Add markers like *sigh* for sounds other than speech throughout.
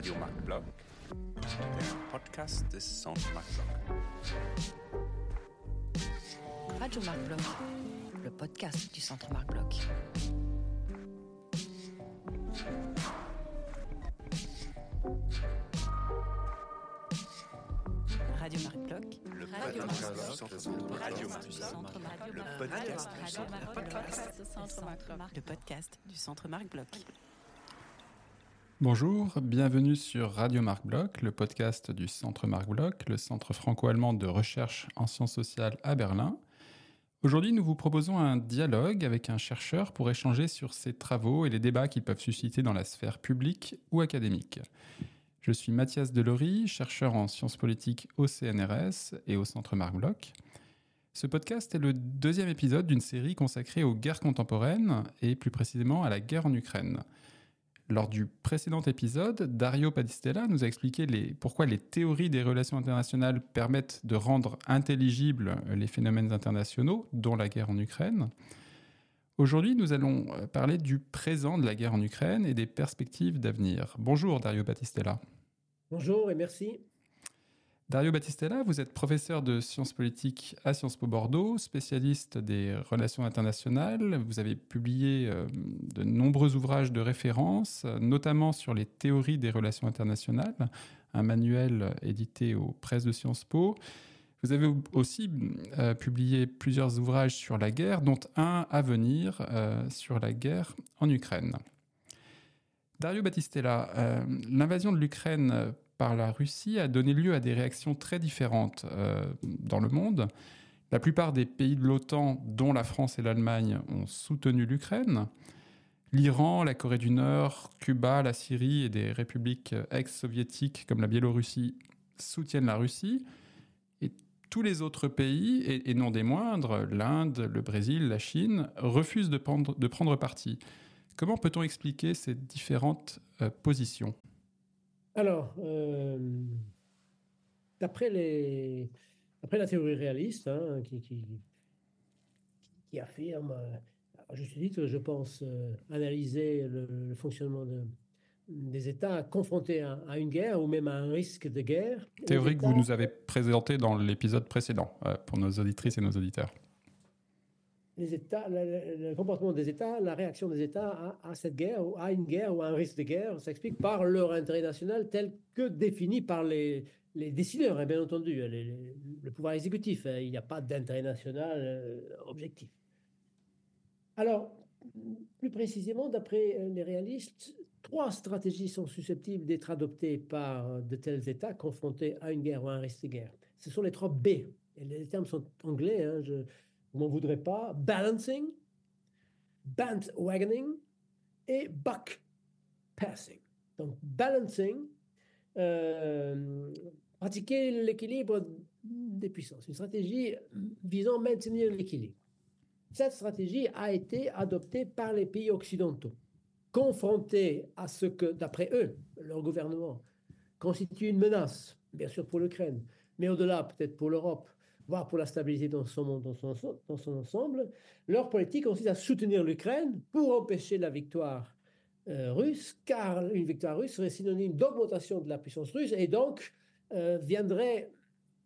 Radio Marc Bloch, der Podcast des Centre Marc Bloch. Radio Marc Bloch, le podcast du Centre Marc Bloch. Radio Marc Bloch. Le Radio podcast du Centre Radio Marc Bloch. Le podcast du Centre Marc Bloch. Le podcast du Centre Marc Bloch. Bonjour, bienvenue sur Radio Marc Bloch, le podcast du Centre Marc Bloch, le centre franco-allemand de recherche en sciences sociales à Berlin. Aujourd'hui, nous vous proposons un dialogue avec un chercheur pour échanger sur ses travaux et les débats qu'ils peuvent susciter dans la sphère publique ou académique. Je suis Mathias Delory, chercheur en sciences politiques au CNRS et au Centre Marc Bloch. Ce podcast est le deuxième épisode d'une série consacrée aux guerres contemporaines et plus précisément à la guerre en Ukraine. Lors du précédent épisode, Dario Padistella nous a expliqué pourquoi les théories des relations internationales permettent de rendre intelligibles les phénomènes internationaux, dont la guerre en Ukraine. Aujourd'hui, nous allons parler du présent de la guerre en Ukraine et des perspectives d'avenir. Bonjour Dario Battistella. Bonjour et merci. Dario Battistella, vous êtes professeur de sciences politiques à Sciences Po Bordeaux, spécialiste des relations internationales. Vous avez publié euh, de nombreux ouvrages de référence, notamment sur les théories des relations internationales, un manuel édité aux presses de Sciences Po. Vous avez aussi euh, publié plusieurs ouvrages sur la guerre, dont un à venir euh, sur la guerre en Ukraine. Dario Battistella, l'invasion de l'Ukraine par la Russie a donné lieu à des réactions très différentes euh, dans le monde. La plupart des pays de l'OTAN, dont la France et l'Allemagne, ont soutenu l'Ukraine. L'Iran, la Corée du Nord, Cuba, la Syrie et des républiques ex-soviétiques comme la Biélorussie soutiennent la Russie. Et tous les autres pays, et, non des moindres, l'Inde, le Brésil, la Chine, refusent de prendre, de parti. Comment peut-on expliquer ces différentes euh, positions? Alors, euh, d'après les, après la théorie réaliste, hein, qui, qui, qui, affirme, à juste titre, je pense, euh, analyser le, le fonctionnement de, des États confrontés à, à, une guerre ou même à un risque de guerre. Théorie que vous nous avez présentée dans l'épisode précédent euh, pour nos auditrices et nos auditeurs. Les États, le, comportement des États, la réaction des États à, cette guerre, ou à une guerre ou à un risque de guerre, s'explique par leur intérêt national tel que défini par les, décideurs, hein, bien entendu, les, le pouvoir exécutif. Hein, il n'y a pas d'intérêt national euh, objectif. Alors, plus précisément, d'après les réalistes, trois stratégies sont susceptibles d'être adoptées par de tels États confrontés à une guerre ou à un risque de guerre. Ce sont les trois B. Les termes sont anglais, hein, ne m'en voudrais pas. Balancing, bandwagoning et buck passing. Donc, balancing, euh, pratiquer l'équilibre des puissances, une stratégie visant à maintenir l'équilibre. Cette stratégie a été adoptée par les pays occidentaux, confrontés à ce que, d'après eux, leur gouvernement, constitue une menace, bien sûr pour l'Ukraine, mais au-delà peut-être pour l'Europe, voire pour la stabilité dans son, ensemble. Leur politique consiste à soutenir l'Ukraine pour empêcher la victoire euh, russe, car une victoire russe serait synonyme d'augmentation de la puissance russe et donc euh, viendrait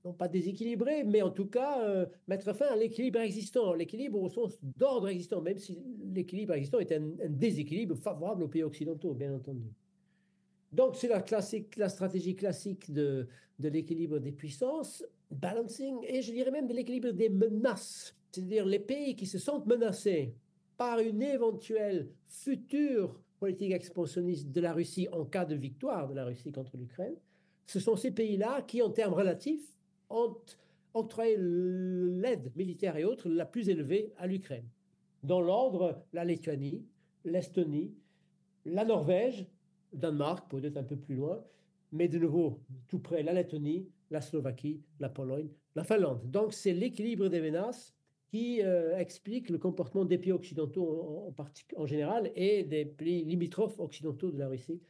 non pas déséquilibrer, mais en tout cas euh, mettre fin à l'équilibre existant, l'équilibre au sens d'ordre existant, même si l'équilibre existant est un, déséquilibre favorable aux pays occidentaux, bien entendu. Donc c'est la, classique, la stratégie classique de l'équilibre des puissances, balancing, et je dirais même de l'équilibre des menaces, c'est-à-dire les pays qui se sentent menacés par une éventuelle future politique expansionniste de la Russie en cas de victoire de la Russie contre l'Ukraine, ce sont ces pays-là qui, en termes relatifs, ont octroyé l'aide militaire et autres la plus élevée à l'Ukraine. Dans l'ordre, la Lituanie, l'Estonie, la Norvège, le Danemark, peut-être un peu plus loin, mais de nouveau, tout près, la Lettonie, la Slovaquie, la Pologne, la Finlande. Donc, c'est l'équilibre des menaces qui euh, explique le comportement des pays occidentaux en, en, en, général et des pays limitrophes occidentaux de la Russie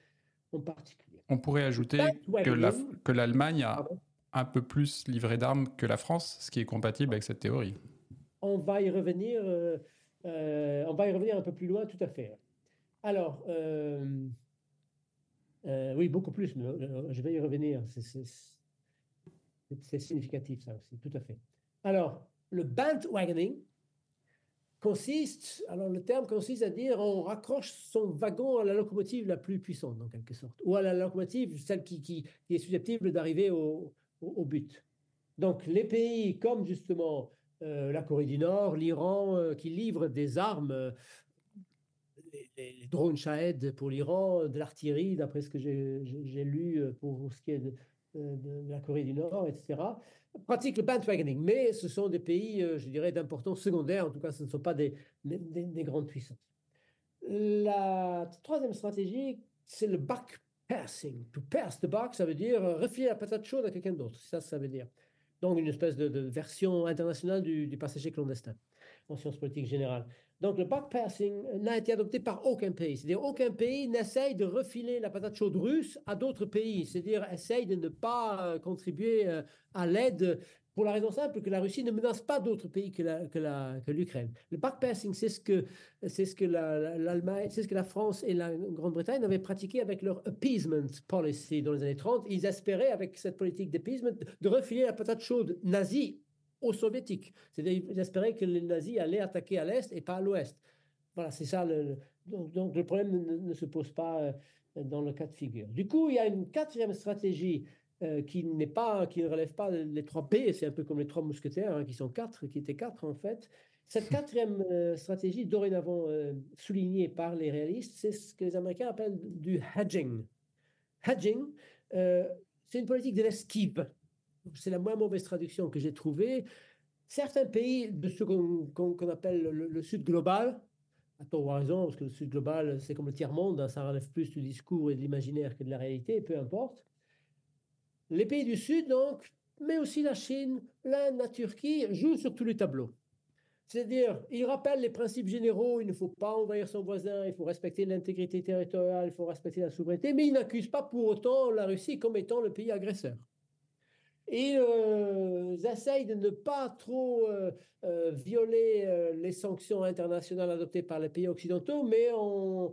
en particulier. On pourrait ajouter que l'Allemagne la, a un peu plus livré d'armes que la France, ce qui est compatible avec cette théorie. On va y revenir, euh, euh, on va y revenir un peu plus loin, tout à fait. Alors, oui, beaucoup plus, mais je vais y revenir. C'est significatif, ça aussi, tout à fait. Alors, le bandwagoning consiste, alors le terme consiste à dire on raccroche son wagon à la locomotive la plus puissante, en quelque sorte, ou à la locomotive, celle qui, qui, est susceptible d'arriver au, au, but. Donc, les pays comme justement euh, la Corée du Nord, l'Iran, qui livrent des armes les, drones Shahed pour l'Iran, de l'artillerie, d'après ce que j'ai lu euh, pour ce qui est euh, de, la Corée du Nord, etc., pratiquent le bandwagoning. Mais ce sont des pays, euh, je dirais, d'importance secondaire. En tout cas, ce ne sont pas des, des, grandes puissances. La troisième stratégie, c'est le backpassing. To pass the back, ça veut dire refiler la patate chaude à quelqu'un d'autre. Ça, ça veut dire. Donc, une espèce de, version internationale du passager clandestin en sciences politiques générales. Donc le backpassing n'a été adopté par aucun pays. C'est-à-dire aucun pays n'essaye de refiler la patate chaude russe à d'autres pays. C'est-à-dire essaye de ne pas euh, contribuer euh, à l'aide pour la raison simple que la Russie ne menace pas d'autres pays que, l'Ukraine. Le backpassing, c'est ce que, c'est ce que l'Allemagne, c'est ce que la France et la Grande-Bretagne avaient pratiqué avec leur appeasement policy dans les années 30. Ils espéraient, avec cette politique d'appeasement, de refiler la patate chaude nazie aux soviétiques. C'est-à-dire espéraient que les nazis allaient attaquer à l'est et pas à l'ouest. Voilà, c'est ça. Le, donc, le problème ne, se pose pas euh, dans le cas de figure. Du coup, il y a une quatrième stratégie euh, qui n'est pas, qui ne relève pas les trois P. C'est un peu comme les trois mousquetaires, hein, qui sont quatre, qui étaient quatre en fait. Cette quatrième euh, stratégie, dorénavant soulignée par les réalistes, c'est ce que les Américains appellent du hedging. Hedging, c'est une politique de l'esquive c'est la moins mauvaise traduction que j'ai trouvée. Certains pays de ce qu'on appelle le, Sud global, à tort ou à raison, parce que le Sud global, c'est comme le tiers-monde, hein, ça relève plus du discours et de l'imaginaire que de la réalité, peu importe. Les pays du Sud, donc, mais aussi la Chine, l'Inde, la Turquie, jouent sur tous les tableaux. C'est-à-dire, ils rappellent les principes généraux, il ne faut pas envahir son voisin, il faut respecter l'intégrité territoriale, il faut respecter la souveraineté, mais ils n'accusent pas pour autant la Russie comme étant le pays agresseur. Ils euh, essayent de ne pas trop euh, euh, violer les sanctions internationales adoptées par les pays occidentaux, mais en,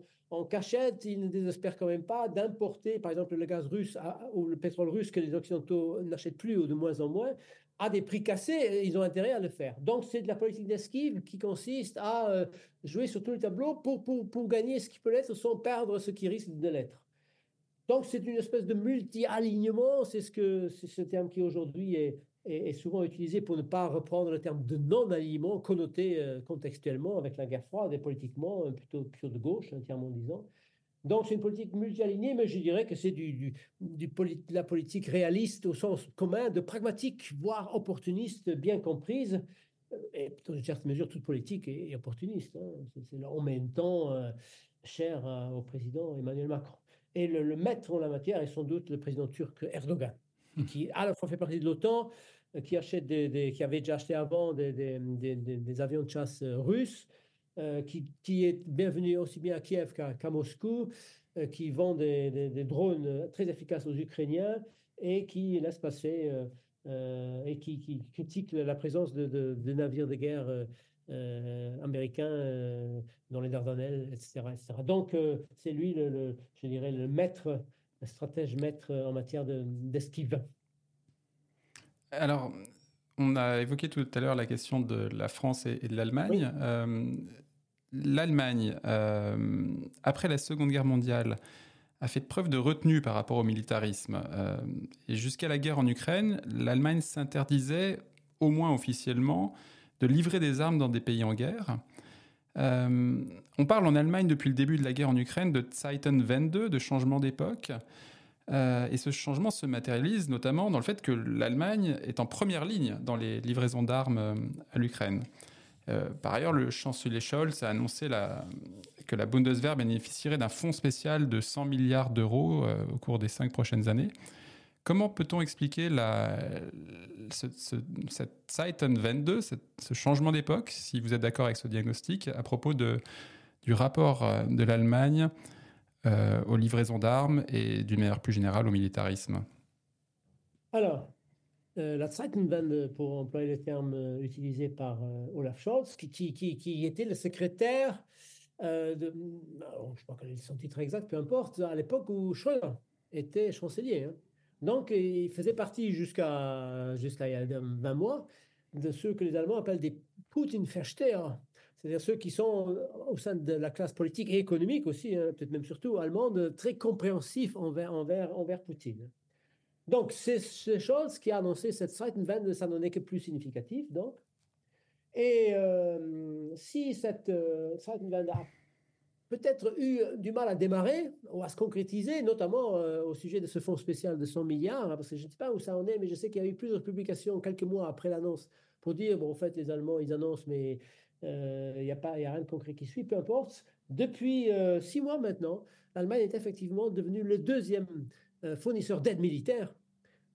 cachette, ils ne désespèrent quand même pas d'importer, par exemple, le gaz russe ou le pétrole russe que les Occidentaux n'achètent plus ou de moins en moins, à des prix cassés, ils ont intérêt à le faire. Donc, c'est de la politique d'esquive qui consiste à jouer sur tous les tableaux pour, pour, pour gagner ce qui peut l'être sans perdre ce qui risque de l'être. Donc, c'est une espèce de multi-alignement, c'est ce, que, ce terme qui aujourd'hui est, est, souvent utilisé pour ne pas reprendre le terme de non-alignement connoté euh, contextuellement avec la guerre froide et politiquement euh, plutôt, plutôt de gauche, entièrement disant. Donc, c'est une politique multi-alignée, mais je dirais que c'est du, la politique réaliste au sens commun, de pragmatique, voire opportuniste, bien comprise. Euh, et dans une certaine mesure, toute politique est, opportuniste. Hein. C'est, en même temps cher au président Emmanuel Macron. Et le, maître en la matière est sans doute le président turc Erdogan, hmm. qui à la fois fait partie de l'OTAN, euh, qui, achète des, qui avait déjà acheté avant des, des avions de chasse euh, russes, euh, qui, qui, est bienvenu aussi bien à Kiev qu'à Moscou, qui vend des, drones très efficaces aux Ukrainiens et qui laisse passer et qui, qui, critique la présence de, navires de guerre américain euh, dans les Dardanelles, etc. etc. Donc, euh, c'est lui, le, je dirais, le maître, le stratège maître en matière d'esquive. Alors, on a évoqué tout à l'heure la question de la France et, de l'Allemagne. L'Allemagne, après la Seconde Guerre mondiale, a fait preuve de retenue par rapport au militarisme. et jusqu'à la guerre en Ukraine, l'Allemagne s'interdisait, au moins officiellement, de livrer des armes dans des pays en guerre. Euh, on parle en Allemagne depuis le début de la guerre en Ukraine de Zeitenwende, de changement d'époque. Euh, et ce changement se matérialise notamment dans le fait que l'Allemagne est en première ligne dans les livraisons d'armes euh, à l'Ukraine. par ailleurs, le chancelier Scholz a annoncé que la Bundeswehr bénéficierait d'un fonds spécial de 100 milliards d'euros au cours des cinq prochaines années Comment peut-on expliquer cette Zeitenwende, ce changement d'époque, si vous êtes d'accord avec ce diagnostic, à propos du rapport euh, de l'Allemagne euh, aux livraisons d'armes et d'une manière plus générale au militarisme? Alors, euh, la Zeitenwende, pour employer le terme utilisé par Olaf Scholz, qui, était le secrétaire euh, de, je ne sais pas quel est son titre exact, peu importe, à l'époque où Schröder était chancelier. Hein. Donc, il faisait partie jusqu'à jusqu'à il y a 20 mois de ceux que les Allemands appellent des Putin-Versteher, c'est-à-dire ceux qui sont au sein de la classe politique et économique aussi, hein, peut-être même surtout allemande, très compréhensifs envers, envers, envers Poutine. Donc, c'est ces choses qui a annoncé cette Zeitenwende, ça n'en est que plus significatif, donc. Et euh, si cette euh, Zeitenwende a peut-être eu du mal à démarrer ou à se concrétiser, notamment euh, au sujet de ce fonds spécial de 100 milliards, parce que je ne sais pas où ça en est, mais je sais qu'il y a eu plusieurs publications quelques mois après l'annonce pour dire, bon, en fait, les Allemands, ils annoncent, mais il n'y a, rien de concret qui suit, peu importe. Depuis six mois maintenant, l'Allemagne est effectivement devenue le deuxième fournisseur d'aide militaire,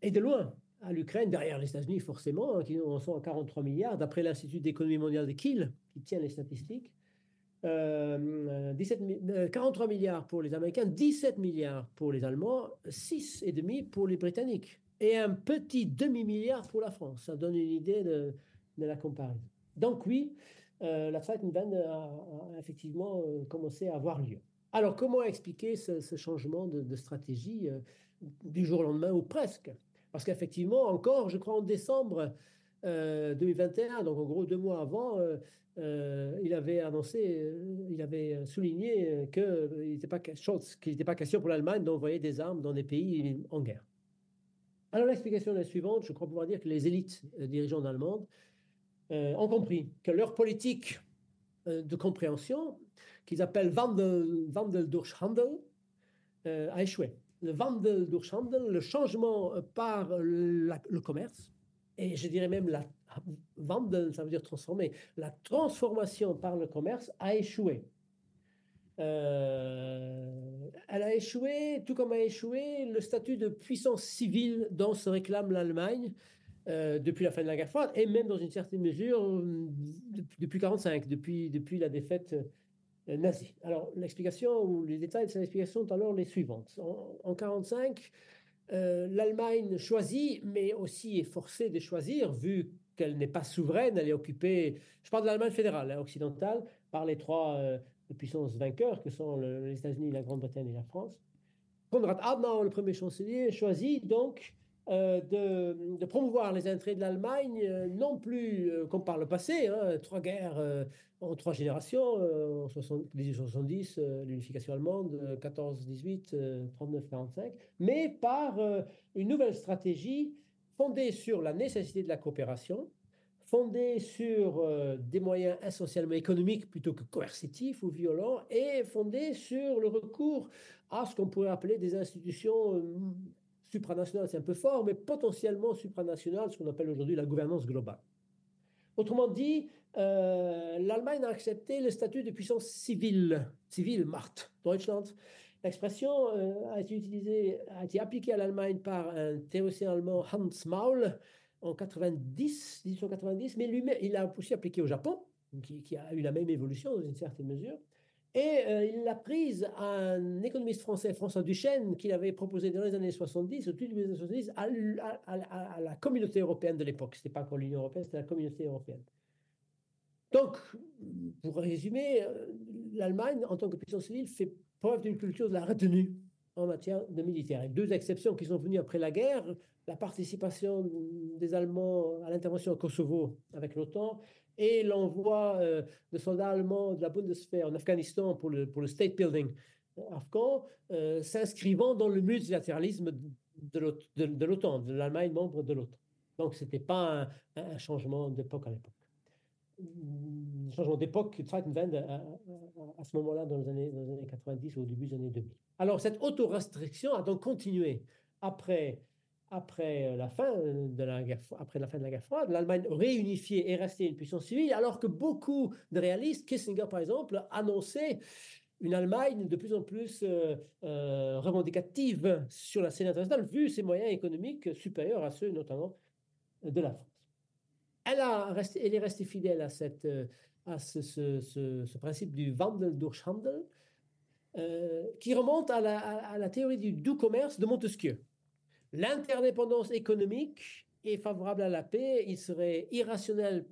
et de loin, à l'Ukraine, derrière les États-Unis forcément, hein, qui en sont à 43 milliards, d'après l'Institut d'économie mondiale de Kiel, qui tient les statistiques. 17, 43 euh, milliards pour les Américains, 17 milliards pour les Allemands, 6,5 pour les Britanniques, et un petit demi-milliard pour la France. Ça donne une idée de, la comparaison. Donc oui, euh, la Zeitenwende a, a, effectivement euh, commencé à avoir lieu. Alors comment expliquer ce, changement de stratégie du jour au lendemain ou presque? Parce qu'effectivement, encore, je crois en décembre 2021, euh, donc en gros deux mois avant, euh, euh, il avait annoncé, il avait souligné qu'il n'était pas, qu'il pas question pour l'Allemagne d'envoyer des armes dans des pays en guerre. Alors l'explication est la suivante, je crois pouvoir dire que les élites dirigeantes allemandes ont compris que leur politique de compréhension, qu'ils appellent Wandel, durch Handel, a échoué le Wandel durch Handel, le changement par le commerce, et je dirais même la ça veut dire transformer, la transformation par le commerce a échoué. Euh, elle a échoué, tout comme a échoué le statut de puissance civile dont se réclame l'Allemagne euh, depuis la fin de la guerre froide, et même dans une certaine mesure depuis 1945, depuis, depuis la défaite euh, nazi. Alors, l'explication ou les détails de cette explication sont alors les suivantes. En 1945, euh, l'Allemagne choisit, mais aussi est forcée de choisir, vu qu'elle n'est pas souveraine, elle est occupée, je parle de l'Allemagne fédérale, hein, occidentale, par les trois euh, puissances vainqueurs que sont les États-Unis, la Grande-Bretagne et la France. Konrad Adenauer, le premier chancelier, choisit donc de, promouvoir les intérêts de l'Allemagne, non plus comme par le passé, hein, trois guerres en trois générations, euh, en 1870, euh, l'unification allemande, 14-18, 39-45, mais par euh, une nouvelle stratégie fondée sur la nécessité de la coopération, fondée sur des moyens essentiellement économiques plutôt que coercitifs ou violents, et fondée sur le recours à ce qu'on pourrait appeler des institutions supranationales, c'est un peu fort, mais potentiellement supranationales, ce qu'on appelle aujourd'hui la gouvernance globale. Autrement dit, euh, l'Allemagne a accepté le statut de puissance civile, civile, Macht, Deutschland. L'expression euh, a été utilisée, a été appliquée à l'Allemagne par un théoricien allemand Hans Maul en 90, 1890, mais lui il l'a aussi appliqué au Japon, qui, a eu la même évolution dans une certaine mesure. Et euh, il l'a prise à un économiste français, François Duchesne, qui l'avait proposé dans les années 70, au début des années 70, à, la communauté européenne de l'époque. Ce n'était pas encore l'Union européenne, c'était la communauté européenne. Donc, pour résumer, euh, l'Allemagne, en tant que puissance civile, fait preuve d'une culture de la retenue en matière de militaire. Deux exceptions qui sont venues après la guerre, la participation des Allemands à l'intervention au Kosovo avec l'OTAN et l'envoi euh, de soldats allemands de la Bundeswehr en Afghanistan pour le, pour le state building afghan, euh, s'inscrivant dans le multilatéralisme de l'OTAN, de, l'Allemagne membre de l'OTAN. Donc, ce n'était pas un changement d'époque à l'époque changement d'époque, Zeitenwende à, à, ce moment-là, dans, les années, dans les années 90 ou au début des années 2000. Alors, cette auto-restriction a donc continué après, après, la fin de la guerre, après la fin de la guerre froide. L'Allemagne réunifiée est restée une puissance civile, alors que beaucoup de réalistes, Kissinger par exemple, annonçaient une Allemagne de plus en plus euh, euh, revendicative sur la scène internationale, vu ses moyens économiques supérieurs à ceux notamment de la France elle, a elle est restée fidèle à, cette, euh, à ce, principe du Wandel durch Handel, euh, qui remonte à la, théorie du doux commerce de Montesquieu. L'interdépendance économique est favorable à la paix. Il serait irrationnel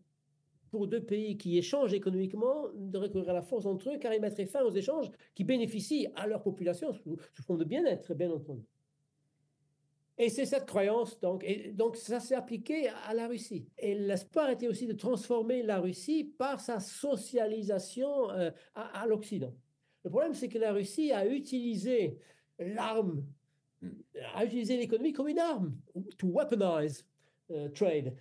pour deux pays qui échangent économiquement de recourir à la force entre eux, car ils mettraient fin aux échanges qui bénéficient à leur population sous, sous forme de bien-être, bien entendu. Et c'est cette croyance, donc, et donc ça s'est appliqué à la Russie. Et l'espoir était aussi de transformer la Russie par sa socialisation euh, à, à l'Occident. Le problème, c'est que la Russie a utilisé l'arme, a utilisé l'économie comme une arme, to weaponize uh, trade.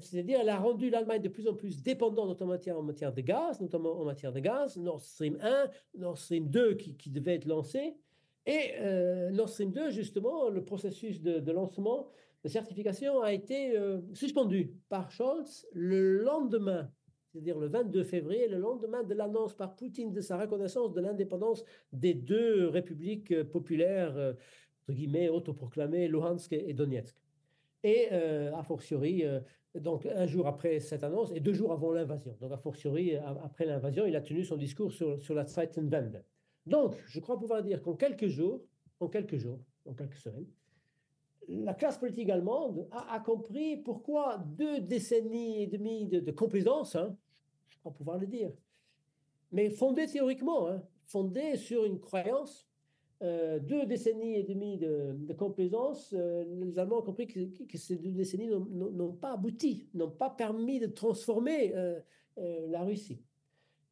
C'est-à-dire, elle a rendu l'Allemagne de plus en plus dépendante, en matière, en matière de gaz, notamment en matière de gaz. Nord Stream 1, Nord Stream 2 qui, devait être lancé. Et euh, Nord Stream 2, justement, le processus de, lancement, de certification a été euh, suspendu par Scholz le lendemain, c'est-à-dire le 22 février, le lendemain de l'annonce par Poutine de sa reconnaissance de l'indépendance des deux républiques euh, populaires, euh, entre guillemets, Luhansk et Donetsk. Et euh, a fortiori, euh, donc un jour après cette annonce et deux jours avant l'invasion, donc a fortiori, après l'invasion, il a tenu son discours sur, sur la Zeitenwende. Donc, je crois pouvoir dire qu'en quelques jours, en quelques jours, en quelques semaines, la classe politique allemande a, compris pourquoi deux décennies et demie de, de complaisance, hein, pouvoir le dire, mais fondée théoriquement, hein, fondée sur une croyance, euh, deux décennies et demie de, complaisance, euh, les Allemands ont compris que, ces deux décennies n'ont pas abouti, n'ont pas permis de transformer euh, la Russie.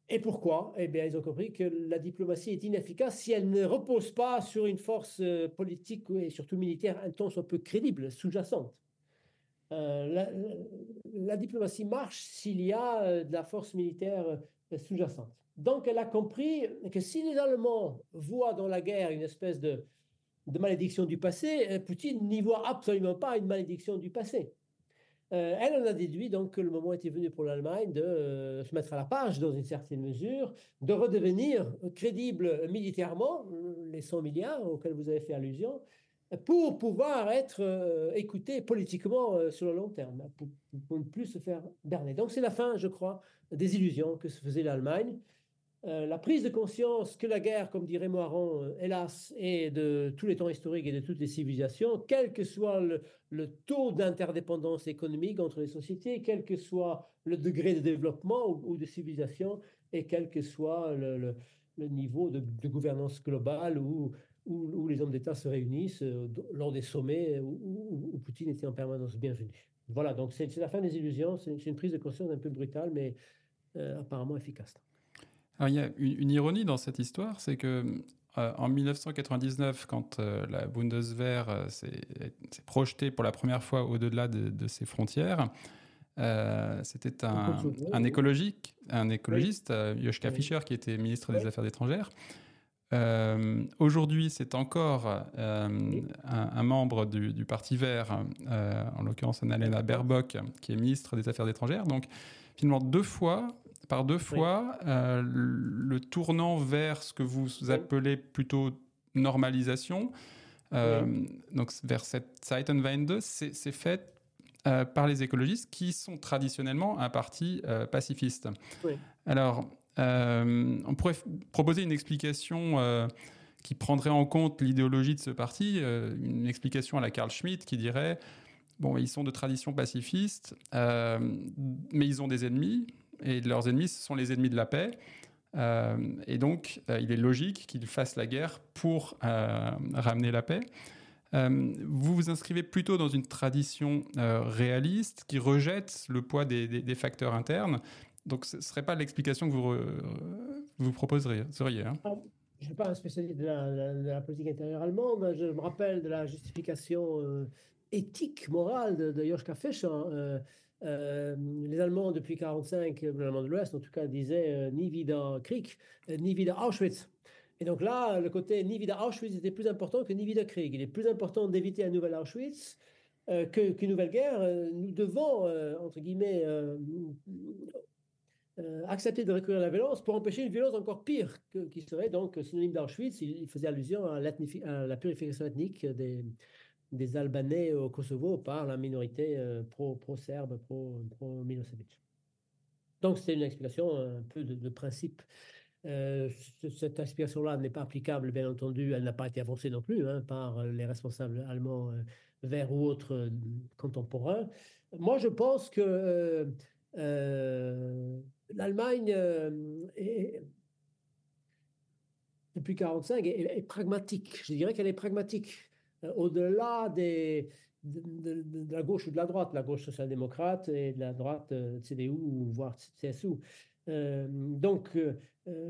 Et pourquoi? Eh bien, ils ont compris que la diplomatie est inefficace si elle ne repose pas sur une force politique et surtout militaire un soit peu crédible, sous-jacente. La, diplomatie marche s'il y a de la force militaire sous-jacente. Donc, elle a compris que si les Allemands voient dans la guerre une espèce de, malédiction du passé, Poutine n'y voit absolument pas une malédiction du passé. Euh, elle en a déduit donc que le moment était venu pour l'Allemagne de euh, se mettre à la page dans une certaine mesure, de redevenir crédible militairement, les 100 milliards auxquels vous avez fait allusion, pour pouvoir être euh, écouté politiquement sur le long terme, pour, pour, ne plus se faire berner. Donc c'est la fin, je crois, des illusions que se faisait l'Allemagne. Euh, la prise de conscience que la guerre, comme dirait Moiron, euh, hélas, est de tous les temps historiques et de toutes les civilisations, quel que soit le, taux d'interdépendance économique entre les sociétés, quel que soit le degré de développement ou, de civilisation, et quel que soit le, niveau de, gouvernance globale où, où, les hommes d'État se réunissent euh, lors des sommets où, où, Poutine était en permanence bienvenu. Voilà, donc c'est la fin des illusions, c'est une prise de conscience un peu brutale, mais apparemment efficace. Alors, il y a une, une, ironie dans cette histoire, c'est que euh, en 1999, quand euh, la Bundeswehr euh, s'est projetée pour la première fois au-delà de, de, ses frontières, c'était un, un, écologique, un écologiste. Joschka. Fischer, qui était ministre des Affaires étrangères. Aujourd'hui, c'est encore un, un, membre du, du Parti vert, en l'occurrence Annalena Baerbock, qui est ministre des Affaires étrangères. Donc, finalement, deux fois, par deux fois oui. euh, le tournant vers ce que vous appelez plutôt normalisation, euh, oui. donc vers cette Zeitenwende, c'est fait euh, par les écologistes qui sont traditionnellement un parti euh, pacifiste. Oui. Alors, on pourrait proposer une explication qui prendrait en compte l'idéologie de ce parti, une explication à la Carl Schmitt qui dirait bon, ils sont de tradition pacifiste, mais ils ont des ennemis, et leurs ennemis, ce sont les ennemis de la paix. Euh, et donc, euh, il est logique qu'ils fassent la guerre pour euh, ramener la paix. Vous vous inscrivez plutôt dans une tradition réaliste qui rejette le poids des, facteurs internes. Donc, ce ne serait pas l'explication que vous, vous proposeriez. Hein? Je ne suis pas un spécialiste de la, politique intérieure allemande. Je me rappelle de la justification éthique, morale de, de Joschka Fischer. Euh, euh, les Allemands, depuis 1945, l'Allemand de l'Ouest en tout cas, disaient euh, ni wieder Krieg, euh, ni wieder Auschwitz. Et donc là, le côté ni wieder Auschwitz était plus important que ni wieder Krieg. Il est plus important d'éviter un nouvel Auschwitz euh, qu'une qu nouvelle guerre. Nous devons, euh, entre guillemets, euh, accepter de recourir à la violence pour empêcher une violence encore pire, qui serait donc synonyme d'Auschwitz. Il, faisait allusion à, la purification ethnique des, des Albanais au Kosovo par la minorité euh, pro-serbe, pro, pro, Milosevic. Donc c'est une explication un peu de, principe. Euh, cette explication-là n'est pas applicable, bien entendu, elle n'a pas été avancée non plus hein, par les responsables allemands euh, verts ou autres euh, contemporains. Moi, je pense que Euh, L'Allemagne depuis 1945 est, est, pragmatique. Je dirais qu'elle est pragmatique. Au-delà des, de, la gauche ou de la droite, la gauche social-démocrate et de la droite CDU ou voire CSU. donc,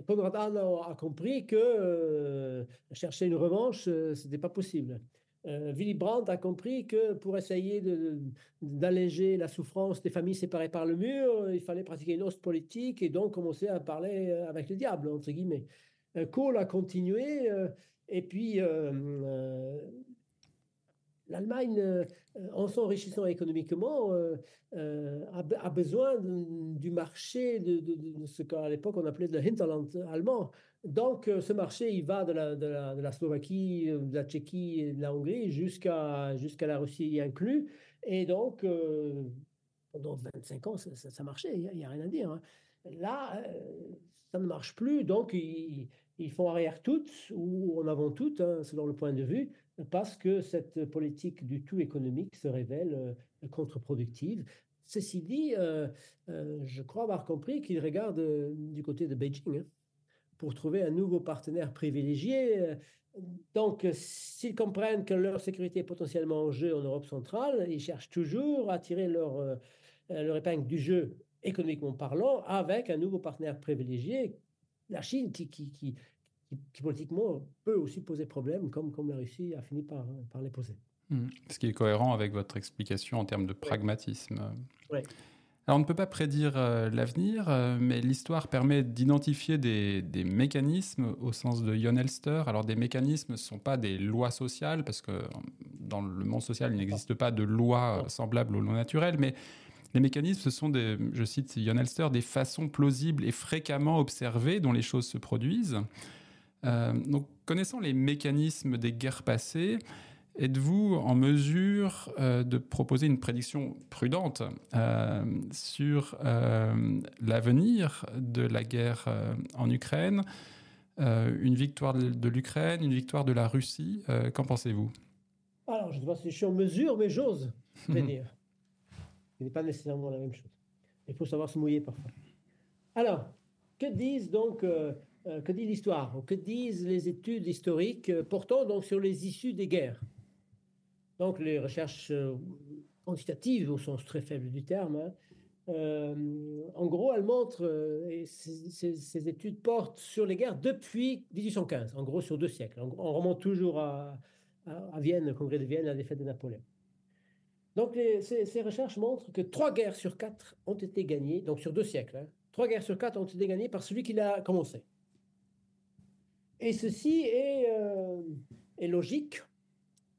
Konrad Adenauer a compris que chercher une revanche, ce n'était pas possible. Euh, Willy Brandt a compris que pour essayer d'alléger la souffrance des familles séparées par le mur, il fallait pratiquer une hausse politique et donc commencer à parler euh, avec le diable, entre guillemets. Euh, Kohl a continué et puis l'Allemagne, en s'enrichissant économiquement, a, besoin du marché de, ce qu'à l'époque on appelait le Hinterland allemand. Donc, euh, ce marché, il va de la, Slovaquie, euh, de la Tchéquie de la Hongrie jusqu'à jusqu'à la Russie inclus. Et donc, euh, pendant 25 ans, ça, marchait, il n'y a, rien à dire. Hein. Là, ça ne marche plus. Donc, ils, ils, font arrière toutes, ou en avant toutes, hein, selon le point de vue, parce que cette politique du tout économique se révèle contre-productive. Ceci dit, je crois avoir compris qu'ils regardent du côté de Beijing. Hein pour trouver un nouveau partenaire privilégié. Donc, s'ils comprennent que leur sécurité est potentiellement en jeu en Europe centrale, ils cherchent toujours à tirer leur, euh, leur épingle du jeu, économiquement parlant, avec un nouveau partenaire privilégié, la Chine, qui, qui politiquement peut aussi poser problème, comme, comme la Russie a fini par, par les poser. Hmm. Ce qui est cohérent avec votre explication en termes de pragmatisme. Oui. Alors on ne peut pas prédire euh, l'avenir, euh, mais l'histoire permet d'identifier des, mécanismes au sens de Jon Elster. Alors des mécanismes ne sont pas des lois sociales, parce que dans le monde social, il n'existe pas de loi semblable aux lois naturelles, mais les mécanismes, ce sont des, je cite Jon Elster, des façons plausibles et fréquemment observées dont les choses se produisent. Euh, donc connaissant les mécanismes des guerres passées, Êtes-vous en mesure euh, de proposer une prédiction prudente euh, sur euh, l'avenir de la guerre en Ukraine, une victoire de, l'Ukraine, une victoire de la Russie Qu'en pensez-vous? Alors, je ne sais pas si je suis en mesure, mais j'ose prédire. *laughs* Ce n'est pas nécessairement la même chose. Il faut savoir se mouiller parfois. Alors, que disent donc que dit l'histoire Que disent les études historiques portant donc sur les issues des guerres? Donc les recherches euh, quantitatives au sens très faible du terme, hein, euh, en gros, elles montrent, euh, et ces, études portent sur les guerres depuis 1815, en gros sur deux siècles. On, remonte toujours à, à, Vienne, le congrès de Vienne, la défaite de Napoléon. Donc ces, recherches montrent que trois guerres sur quatre ont été gagnées, donc sur deux siècles, hein, trois guerres sur quatre ont été gagnées par celui qui l'a commencé. Et ceci est, est logique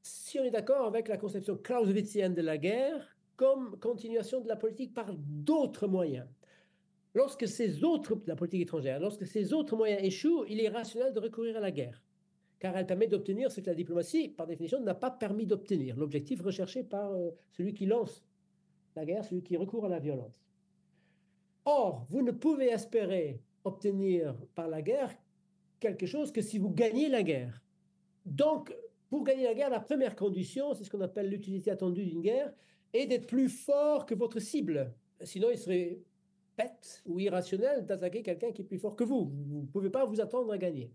si on est d'accord avec la conception clausewitzienne de la guerre comme continuation de la politique par d'autres moyens. Lorsque ces autres, la politique étrangère, lorsque ces autres moyens échouent, il est rationnel de recourir à la guerre, car elle permet d'obtenir ce que la diplomatie, par définition, n'a pas permis d'obtenir, l'objectif recherché par euh, celui qui lance la guerre, celui qui recourt à la violence. Or, vous ne pouvez espérer obtenir par la guerre quelque chose que si vous gagnez la guerre. Donc, pour gagner la guerre, la première condition, c'est ce qu'on appelle l'utilité attendue d'une guerre, est d'être plus fort que votre cible. Sinon, il serait bête ou irrationnel d'attaquer quelqu'un qui est plus fort que vous. Vous ne pouvez pas vous attendre à gagner.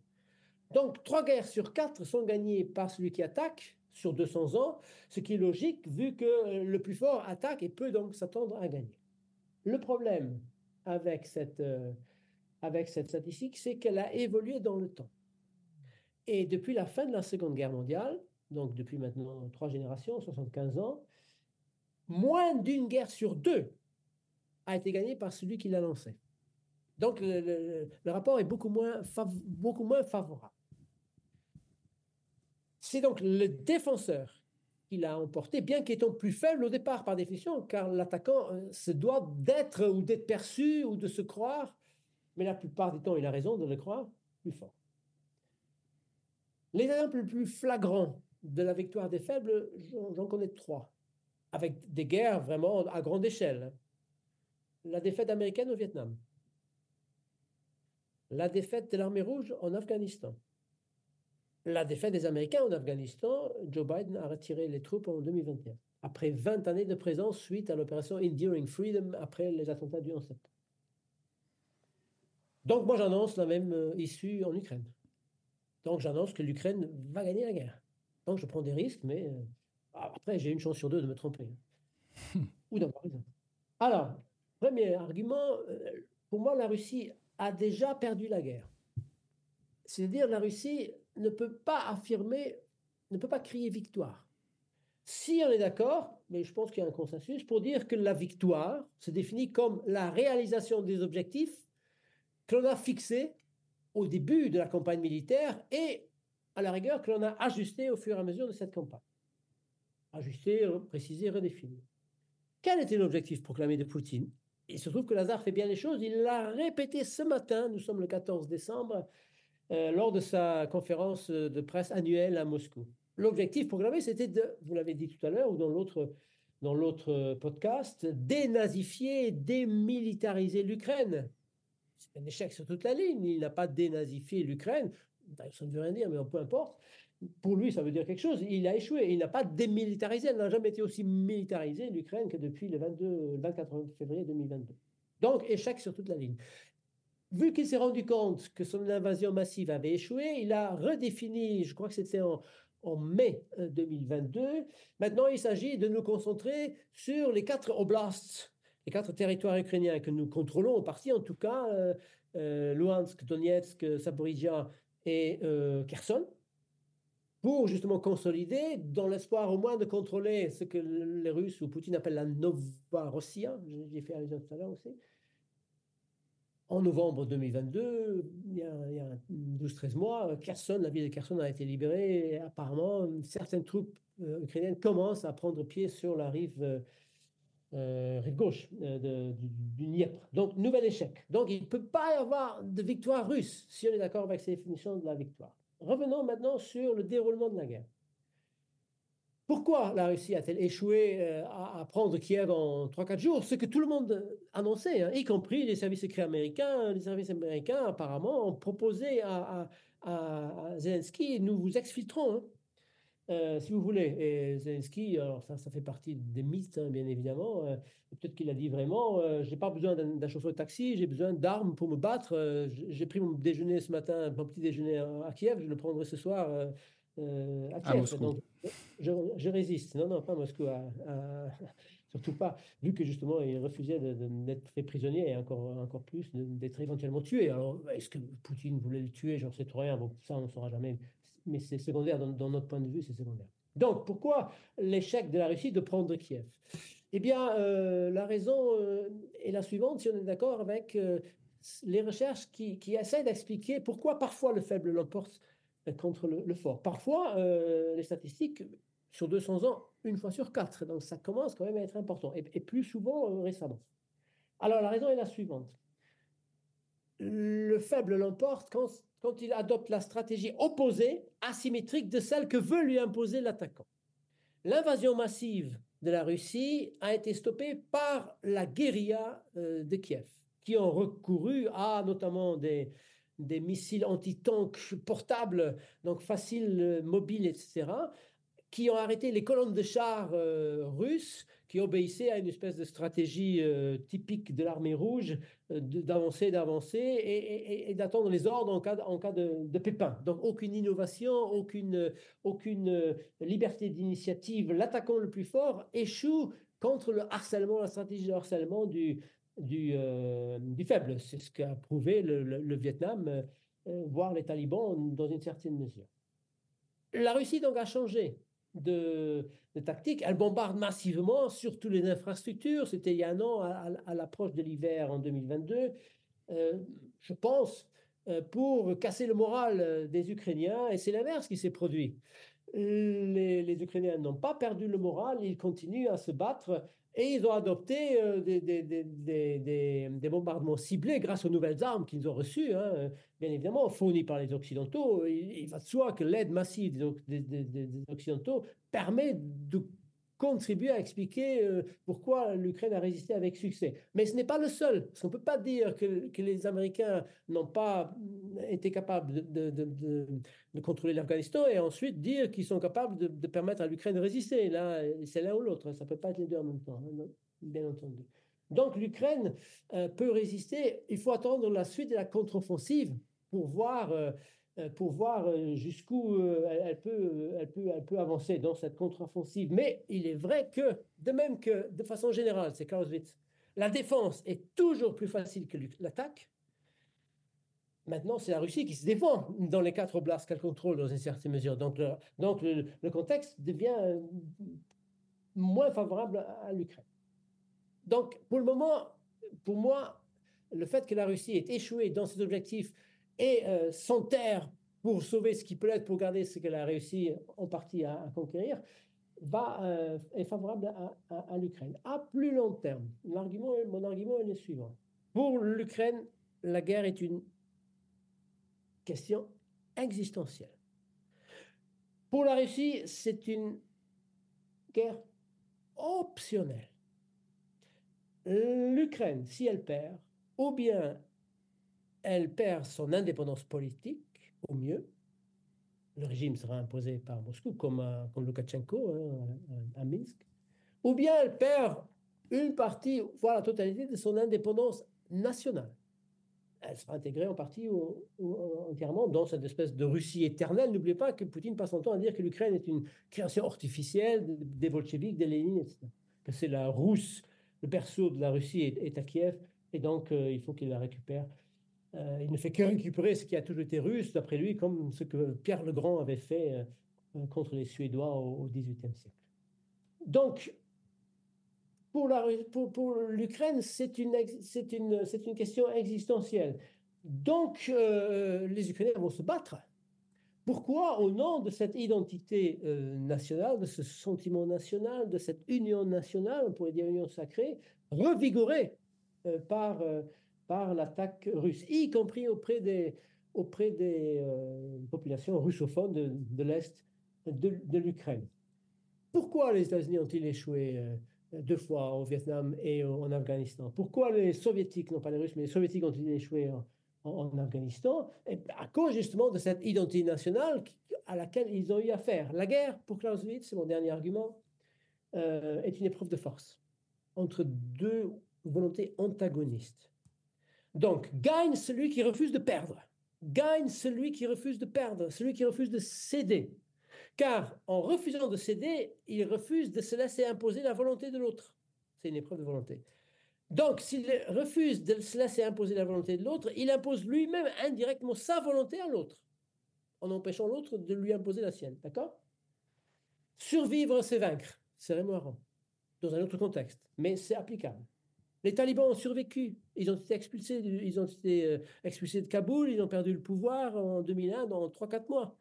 Donc, trois guerres sur quatre sont gagnées par celui qui attaque sur 200 ans, ce qui est logique vu que le plus fort attaque et peut donc s'attendre à gagner. Le problème avec cette, euh, avec cette statistique, c'est qu'elle a évolué dans le temps. Et depuis la fin de la Seconde Guerre mondiale, donc depuis maintenant trois générations, 75 ans, moins d'une guerre sur deux a été gagnée par celui qui l'a lancée. Donc le, rapport est beaucoup moins, beaucoup moins favorable. C'est donc le défenseur qui l'a emporté, bien qu'étant plus faible au départ par définition, car l'attaquant euh, se doit d'être ou d'être perçu ou de se croire, mais la plupart du temps il a raison de le croire, plus fort. Les exemples les plus flagrants de la victoire des faibles, j'en connais trois, avec des guerres vraiment à grande échelle. La défaite américaine au Vietnam, la défaite de l'armée rouge en Afghanistan, la défaite des Américains en Afghanistan, Joe Biden a retiré les troupes en 2021. après 20 années de présence suite à l'opération Enduring Freedom après les attentats du 11 septembre. Donc moi j'annonce la même euh, issue en Ukraine. Donc j'annonce que l'Ukraine va gagner la guerre. Donc je prends des risques, mais euh, après j'ai une chance sur deux de me tromper. *laughs* Ou d'avoir raison. Alors, premier argument, euh, pour moi la Russie a déjà perdu la guerre. C'est-à-dire la Russie ne peut pas affirmer, ne peut pas crier victoire. Si on est d'accord, mais je pense qu'il y a un consensus, pour dire que la victoire se définit comme la réalisation des objectifs que l'on a fixés au début de la campagne militaire et à la rigueur que l'on a ajusté au fur et à mesure de cette campagne. Ajusté, précisé, redéfini. Quel était l'objectif proclamé de Poutine? Il se trouve que Lazare fait bien les choses. Il l'a répété ce matin, nous sommes le 14 décembre, euh, lors de sa conférence de presse annuelle à Moscou. L'objectif programmé, c'était de, vous l'avez dit tout à l'heure ou dans l'autre dans l'autre podcast, dénazifier, démilitariser l'Ukraine. C'est un échec sur toute la ligne. Il n'a pas dénazifié l'Ukraine. Ça ne veut rien dire, mais peu importe. Pour lui, ça veut dire quelque chose. Il a échoué. Il n'a pas démilitarisé. Elle n'a jamais été aussi militarisée, l'Ukraine, que depuis le, 22, le 24 février 2022. Donc, échec sur toute la ligne vu qu'il s'est rendu compte que son invasion massive avait échoué, il a redéfini, je crois que c'était en, mai 2022, euh, maintenant il s'agit de nous concentrer sur les quatre oblasts, les quatre territoires ukrainiens que nous contrôlons en partie, en tout cas, euh, euh, Luhansk, Donetsk, Saporizhia et Kherson, pour justement consolider, dans l'espoir au moins de contrôler ce que les Russes ou Poutine appellent la Nova Russia, j'ai fait allusion tout à l'heure aussi, en novembre 2022, il y a, 12-13 mois, Kherson, la ville de Kherson a été libérée. Et apparemment certaines troupes euh, ukrainiennes commencent à prendre pied sur la rive, euh, euh, rive gauche de, du, du. Donc, nouvel échec. Donc, il ne peut pas y avoir de victoire russe si on est d'accord avec ces définitions de la victoire. Revenons maintenant sur le déroulement de la guerre. Pourquoi la Russie a-t-elle échoué euh, à, prendre Kiev en 3-4 jours? Ce que tout le monde annonçait, hein, y compris les services secrets américains. Les services américains, apparemment, ont proposé à, Zelensky nous vous exfiltrons, hein, euh, si vous voulez. Et Zelensky, alors ça, ça fait partie des mythes, hein, bien évidemment. Euh, peut-être qu'il a dit vraiment je n'ai pas besoin d'un chauffeur de taxi, j'ai besoin d'armes pour me battre. j'ai pris mon déjeuner ce matin, mon petit déjeuner à Kiev, je le prendrai ce soir euh, à Donc, je, résiste. Non, non, pas Moscou. *laughs* surtout pas, vu que justement, il refusait d'être fait prisonnier et encore, encore plus d'être éventuellement tué. Alors, est-ce que Poutine voulait le tuer? J'en sais trop rien. Bon, ça, on ne saura jamais. Mais c'est secondaire, dans, notre point de vue, c'est secondaire. Donc, pourquoi l'échec de la Russie de prendre Kiev? Eh bien, euh, la raison euh, est la suivante, si on est d'accord avec les recherches qui, qui essaient d'expliquer pourquoi parfois le faible l'emporte contre le, fort. Parfois, euh, les statistiques, sur 200 ans, une fois sur quatre. Donc ça commence quand même à être important, et, plus souvent euh, récemment. Alors la raison est la suivante. Le faible l'emporte quand, quand il adopte la stratégie opposée, asymétrique de celle que veut lui imposer l'attaquant. L'invasion massive de la Russie a été stoppée par la guérilla euh, de Kiev, qui ont recouru à notamment des, des missiles anti-tanks portables, donc faciles, euh, mobiles, etc., qui ont arrêté les colonnes de chars euh, russes qui obéissaient à une espèce de stratégie euh, typique de l'armée rouge d'avancer, d'avancer et, d'attendre les ordres en cas, de, pépin. Donc aucune innovation, aucune, aucune liberté d'initiative. L'attaquant le plus fort échoue contre le harcèlement, la stratégie de harcèlement du, du, euh, faible. C'est ce qu'a prouvé le, Vietnam, euh, voire les talibans dans une certaine mesure. La Russie donc a changé de, tactique. Elle bombarde massivement sur toutes les infrastructures. C'était il y a un an, à, l'approche de l'hiver en 2022. Euh, je pense, pour casser le moral des Ukrainiens, et c'est l'inverse qui s'est produit. Les Ukrainiens n'ont pas perdu le moral, ils continuent à se battre et ils ont adopté euh, des, des, des, des, bombardements ciblés grâce aux nouvelles armes qu'ils ont reçues, hein, bien évidemment, fournies par les Occidentaux. Il, va de soi que l'aide massive des, Occidentaux permet de contribuer à expliquer euh, pourquoi l'Ukraine a résisté avec succès. Mais ce n'est pas le seul, parce ne peut pas dire que les Américains n'ont pas été capables de, de- de- contrôler l'Afghanistan et ensuite dire qu'ils sont capables de, permettre à l'Ukraine de résister. Là, c'est l'un ou l'autre. Ça ne peut pas être les deux en même temps, hein, bien entendu. Donc l'Ukraine euh, peut résister. Il faut attendre la suite de la contre-offensive pour voir, euh, euh, voir jusqu'où elle, peut, elle, peut, elle peut avancer dans cette contre-offensive. Mais il est vrai que, de même que de façon générale, c'est Clausewitz, la défense est toujours plus facile que l'attaque. Maintenant, c'est la Russie qui se défend dans les quatre oblasts qu'elle contrôle dans une certaine mesure. Donc, le, contexte devient euh, moins favorable à, l'Ukraine. Donc, pour le moment, pour moi, le fait que la Russie ait échoué dans ses objectifs et euh, pour sauver ce qui peut être, pour garder ce qu'elle a réussi en partie à, à conquérir, va, euh, est favorable à, l'Ukraine. À plus long terme, mon argument est le suivant. Pour l'Ukraine, la guerre est une question existentielle. Pour la Russie, c'est une guerre optionnelle. L'Ukraine, si elle perd, ou bien elle perd son indépendance politique, au mieux, le régime sera imposé par Moscou, comme, à- comme Loukachenko hein, à Minsk, ou bien elle perd une partie, voire la totalité de son indépendance nationale. Elle sera intégrée en partie ou, entièrement dans cette espèce de Russie éternelle. N'oubliez pas que Poutine passe son temps à dire que l'Ukraine est une création artificielle de- des bolcheviks, des Lénines, etc. Que c'est la Rousse, le berceau de la Russie est, à Kiev, et donc euh, il faut qu'il la récupère. Euh, il ne fait que récupérer ce qui a toujours été russe, d'après lui, comme ce que Pierre le Grand avait fait euh, contre les Suédois au XVIIIe siècle. Donc, pour Ru- pour, pour l'Ukraine, c'est une, une, une question existentielle. Donc, euh, les Ukrainiens vont se battre. Pourquoi, au nom de cette identité euh, nationale, de ce sentiment national, de cette union nationale, on pourrait dire union sacrée, revigorée euh, par, par l'attaque russe, y compris auprès des, auprès des populations russophones de, l'Est de, l'Ukraine. Pourquoi les États-Unis ont-ils échoué deux fois au Vietnam et en Afghanistan Pourquoi les Soviétiques, non pas les Russes, mais les Soviétiques ont-ils échoué en, Afghanistan? À cause justement de cette identité nationale à laquelle ils ont eu affaire. La guerre, pour Clausewitz, c'est mon dernier argument, euh, est une épreuve de force entre deux volontés antagonistes. Donc, gagne celui qui refuse de perdre. Gagne celui qui refuse de perdre, celui qui refuse de céder. Car en refusant de céder, il refuse de se laisser imposer la volonté de l'autre. C'est une épreuve de volonté. Donc, s'il refuse de se laisser imposer la volonté de l'autre, il impose lui-même indirectement sa volonté à l'autre, en empêchant l'autre de lui imposer la sienne. D'accord? Survivre, c'est vaincre. C'est Aron, dans un autre contexte, mais c'est applicable. Les talibans ont survécu. Ils ont été expulsés, ils ont été euh, expulsés de Kaboul, ils ont perdu le pouvoir en 2001 dans 3-4 mois.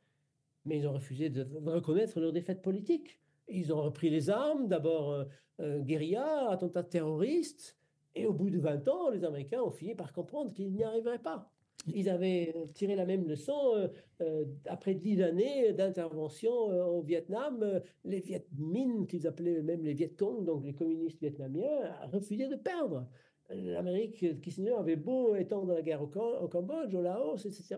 Mais ils ont refusé de reconnaître leur défaite politique. Ils ont repris les armes, d'abord euh, euh, guérilla, attentats terroristes, et au bout de 20 ans, les Américains ont fini par comprendre qu'ils n'y arriveraient pas. Ils avaient euh, tiré la même leçon euh, euh, après dix années d'intervention au Vietnam. les Viet Minh, qu'ils appelaient eux-mêmes les Viet Cong, donc les communistes vietnamiens, refusaient de perdre. L'Amérique, Kissinger avait beau étendre la guerre au Cambodge, au Laos, etc.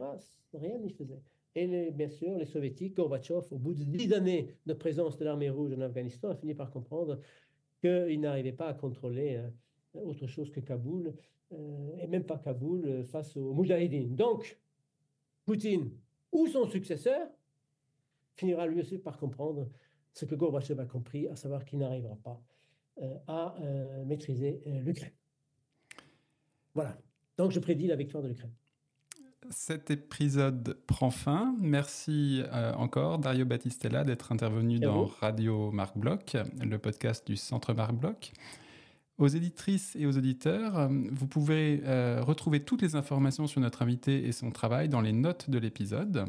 Rien n'y faisait. Et bien sûr, les soviétiques, Gorbatchev, au bout de dix années de présence de l'armée rouge en Afghanistan, a fini par comprendre qu'ils n'arrivaient pas à contrôler euh, autre chose que Kaboul, euh, et même pas Kaboul, euh, face aux Moudjahidines. Donc, Poutine ou son successeur finira lui aussi par comprendre ce que Gorbatchev a compris, à savoir qu'il n'arrivera pas à maîtriser l'Ukraine. Voilà. Donc, je prédis la victoire de l'Ukraine. Cet épisode prend fin. Merci euh, encore, Dario Battistella, d'être intervenu Et dans vous. Radio Marc Bloch, le podcast du Centre Marc Bloch. Aux éditrices et aux auditeurs, vous pouvez euh, retrouver toutes les informations sur notre invité et son travail dans les notes de l'épisode.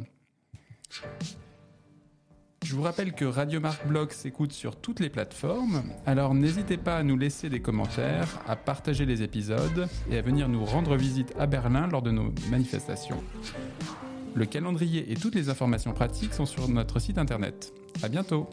Je vous rappelle que Radio Marc Blog s'écoute sur toutes les plateformes, alors n'hésitez pas à nous laisser des commentaires, à partager les épisodes et à venir nous rendre visite à Berlin lors de nos manifestations. Le calendrier et toutes les informations pratiques sont sur notre site internet. À bientôt!